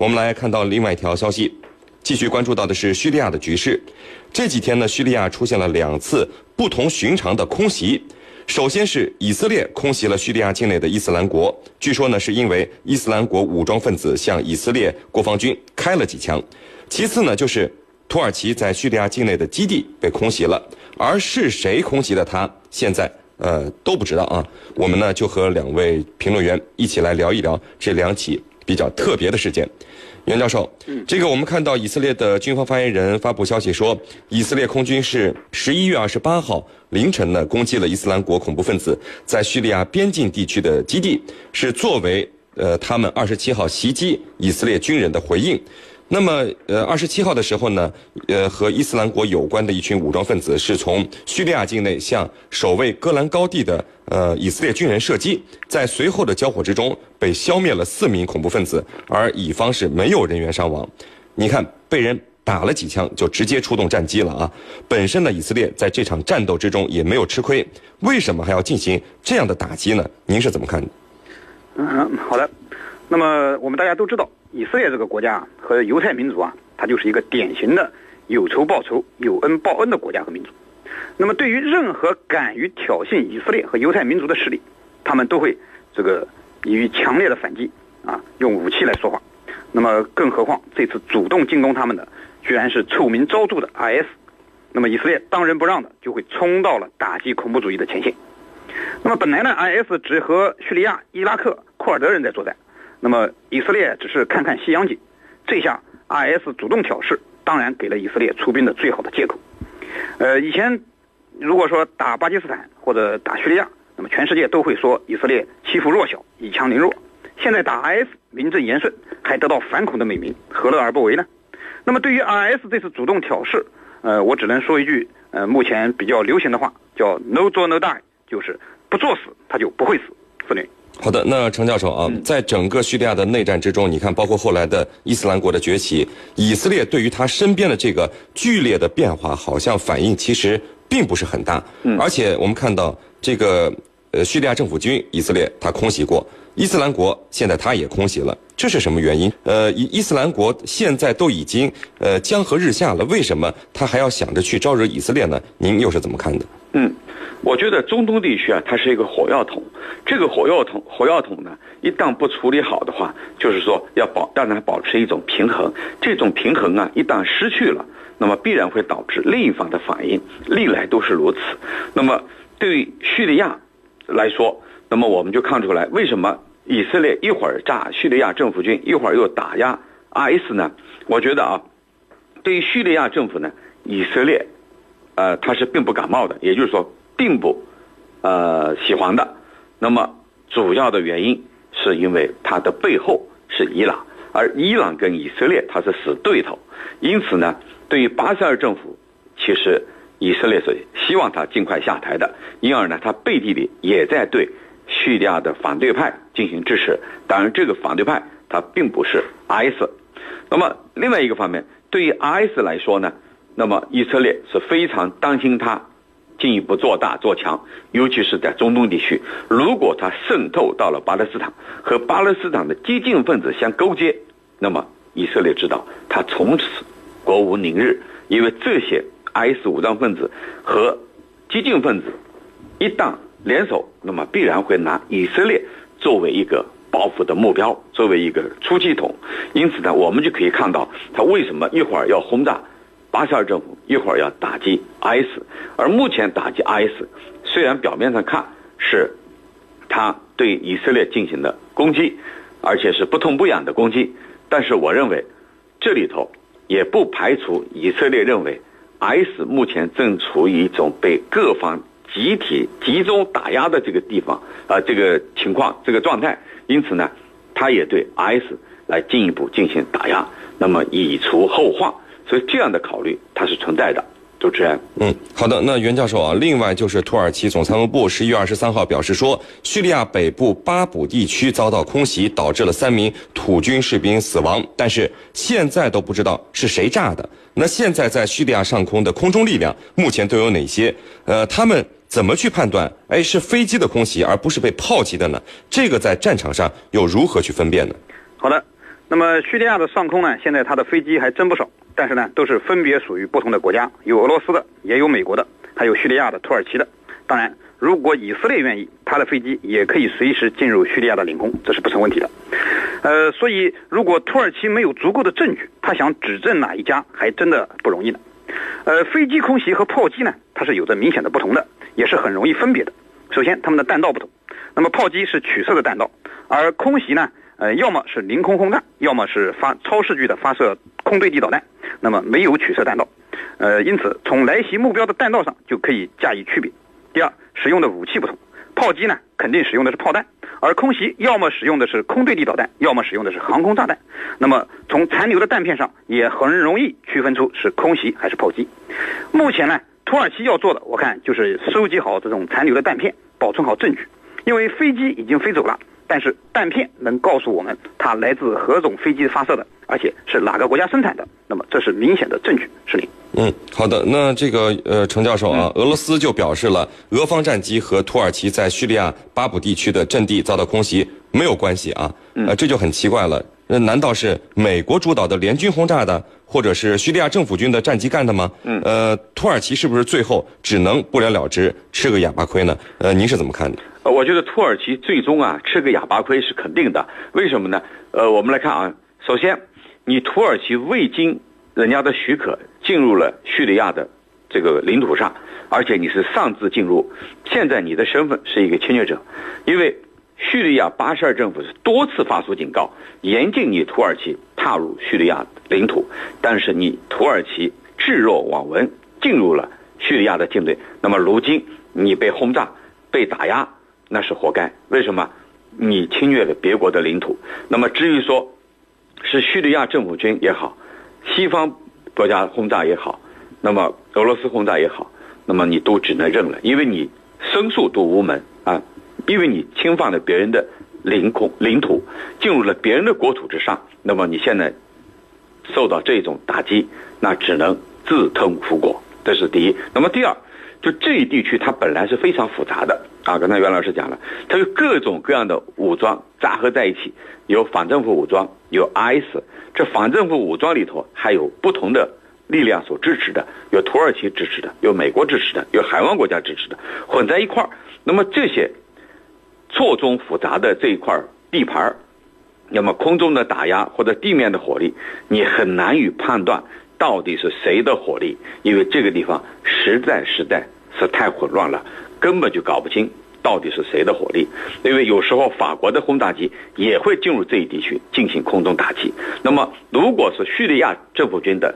我们来看到另外一条消息，继续关注到的是叙利亚的局势。这几天呢，叙利亚出现了两次不同寻常的空袭。首先是以色列空袭了叙利亚境内的伊斯兰国，据说呢是因为伊斯兰国武装分子向以色列国防军开了几枪。其次呢就是土耳其在叙利亚境内的基地被空袭了，而是谁空袭的他，现在呃都不知道啊。我们呢就和两位评论员一起来聊一聊这两起比较特别的事件。袁教授，这个我们看到以色列的军方发言人发布消息说，以色列空军是十一月二十八号凌晨呢攻击了伊斯兰国恐怖分子在叙利亚边境地区的基地，是作为呃他们二十七号袭击以色列军人的回应。那么，呃，二十七号的时候呢，呃，和伊斯兰国有关的一群武装分子是从叙利亚境内向守卫戈兰高地的呃以色列军人射击，在随后的交火之中被消灭了四名恐怖分子，而乙方是没有人员伤亡。你看，被人打了几枪就直接出动战机了啊！本身呢，以色列在这场战斗之中也没有吃亏，为什么还要进行这样的打击呢？您是怎么看？嗯，好的。那么我们大家都知道。以色列这个国家和犹太民族啊，它就是一个典型的有仇报仇、有恩报恩的国家和民族。那么，对于任何敢于挑衅以色列和犹太民族的势力，他们都会这个予以强烈的反击啊，用武器来说话。那么，更何况这次主动进攻他们的，居然是臭名昭著的 IS。那么，以色列当仁不让的就会冲到了打击恐怖主义的前线。那么，本来呢，IS 只和叙利亚、伊拉克、库尔德人在作战。那么以色列只是看看西洋景，这下 IS 主动挑事，当然给了以色列出兵的最好的借口。呃，以前如果说打巴基斯坦或者打叙利亚，那么全世界都会说以色列欺负弱小，以强凌弱。现在打 IS 名正言顺，还得到反恐的美名，何乐而不为呢？那么对于 IS 这次主动挑事，呃，我只能说一句，呃，目前比较流行的话叫 “no 做 no die”，就是不作死他就不会死。司令。好的，那程教授啊，在整个叙利亚的内战之中，你看，包括后来的伊斯兰国的崛起，以色列对于他身边的这个剧烈的变化，好像反应其实并不是很大。嗯，而且我们看到这个呃叙利亚政府军，以色列他空袭过，伊斯兰国现在他也空袭了，这是什么原因？呃，伊伊斯兰国现在都已经呃江河日下了，为什么他还要想着去招惹以色列呢？您又是怎么看的？嗯。我觉得中东地区啊，它是一个火药桶。这个火药桶，火药桶呢，一旦不处理好的话，就是说要保让它保持一种平衡。这种平衡啊，一旦失去了，那么必然会导致另一方的反应。历来都是如此。那么对于叙利亚来说，那么我们就看出来，为什么以色列一会儿炸叙利亚政府军，一会儿又打压 IS 呢？我觉得啊，对于叙利亚政府呢，以色列，呃，他是并不感冒的。也就是说。并不，呃，喜欢的。那么主要的原因是因为它的背后是伊朗，而伊朗跟以色列它是死对头。因此呢，对于巴塞尔政府，其实以色列是希望他尽快下台的。因而呢，他背地里也在对叙利亚的反对派进行支持。当然，这个反对派他并不是 IS。那么另外一个方面，对于 IS 来说呢，那么以色列是非常担心他。进一步做大做强，尤其是在中东地区，如果他渗透到了巴勒斯坦，和巴勒斯坦的激进分子相勾结，那么以色列知道他从此国无宁日，因为这些 IS 武装分子和激进分子一旦联手，那么必然会拿以色列作为一个报复的目标，作为一个出气筒。因此呢，我们就可以看到他为什么一会儿要轰炸。巴沙尔政府一会儿要打击 IS，而目前打击 IS，虽然表面上看是，他对以色列进行的攻击，而且是不痛不痒的攻击，但是我认为，这里头也不排除以色列认为，IS 目前正处于一种被各方集体集中打压的这个地方啊，这个情况这个状态，因此呢，他也对 IS 来进一步进行打压，那么以除后患。所以这样的考虑它是存在的，主持人。嗯，好的。那袁教授啊，另外就是土耳其总参谋部十一月二十三号表示说，叙利亚北部巴卜地区遭到空袭，导致了三名土军士兵死亡，但是现在都不知道是谁炸的。那现在在叙利亚上空的空中力量目前都有哪些？呃，他们怎么去判断？哎，是飞机的空袭，而不是被炮击的呢？这个在战场上又如何去分辨呢？好的。那么叙利亚的上空呢，现在它的飞机还真不少，但是呢，都是分别属于不同的国家，有俄罗斯的，也有美国的，还有叙利亚的、土耳其的。当然，如果以色列愿意，他的飞机也可以随时进入叙利亚的领空，这是不成问题的。呃，所以如果土耳其没有足够的证据，他想指证哪一家，还真的不容易呢。呃，飞机空袭和炮击呢，它是有着明显的不同的，也是很容易分别的。首先，它们的弹道不同。那么炮击是曲射的弹道，而空袭呢，呃，要么是凌空轰炸，要么是发超视距的发射空对地导弹，那么没有取射弹道。呃，因此从来袭目标的弹道上就可以加以区别。第二，使用的武器不同，炮击呢肯定使用的是炮弹，而空袭要么使用的是空对地导弹，要么使用的是航空炸弹。那么从残留的弹片上也很容易区分出是空袭还是炮击。目前呢，土耳其要做的，我看就是收集好这种残留的弹片，保存好证据。因为飞机已经飞走了，但是弹片能告诉我们它来自何种飞机发射的，而且是哪个国家生产的。那么这是明显的证据，是您。嗯，好的。那这个呃，程教授啊，俄罗斯就表示了，俄方战机和土耳其在叙利亚巴卜地区的阵地遭到空袭没有关系啊。呃，这就很奇怪了。那难道是美国主导的联军轰炸的，或者是叙利亚政府军的战机干的吗？嗯。呃，土耳其是不是最后只能不了了之，吃个哑巴亏呢？呃，您是怎么看的？呃，我觉得土耳其最终啊吃个哑巴亏是肯定的。为什么呢？呃，我们来看啊，首先，你土耳其未经人家的许可进入了叙利亚的这个领土上，而且你是擅自进入，现在你的身份是一个侵略者，因为。叙利亚巴沙尔政府是多次发出警告，严禁你土耳其踏入叙利亚领土。但是你土耳其置若罔闻，进入了叙利亚的境内。那么如今你被轰炸、被打压，那是活该。为什么？你侵略了别国的领土。那么至于说，是叙利亚政府军也好，西方国家轰炸也好，那么俄罗斯轰炸也好，那么你都只能认了，因为你申诉都无门啊。因为你侵犯了别人的领空领土，进入了别人的国土之上，那么你现在受到这种打击，那只能自吞苦果。这是第一。那么第二，就这一地区它本来是非常复杂的啊。刚才袁老师讲了，它有各种各样的武装杂合在一起，有反政府武装，有 IS。这反政府武装里头还有不同的力量所支持的，有土耳其支持的，有美国支持的，有海湾国家支持的，混在一块儿。那么这些。错综复杂的这一块地盘那么空中的打压或者地面的火力，你很难以判断到底是谁的火力，因为这个地方实在实在是太混乱了，根本就搞不清到底是谁的火力。因为有时候法国的轰炸机也会进入这一地区进行空中打击。那么，如果是叙利亚政府军的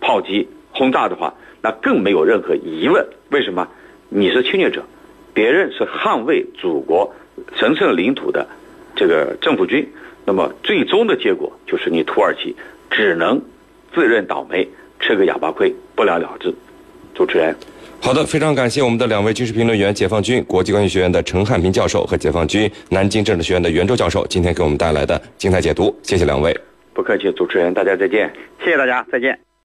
炮击轰炸的话，那更没有任何疑问。为什么？你是侵略者，别人是捍卫祖国。神圣领土的这个政府军，那么最终的结果就是你土耳其只能自认倒霉，吃个哑巴亏，不了了之。主持人，好的，非常感谢我们的两位军事评论员，解放军国际关系学院的陈汉平教授和解放军南京政治学院的袁周教授，今天给我们带来的精彩解读，谢谢两位。不客气，主持人，大家再见。谢谢大家，再见。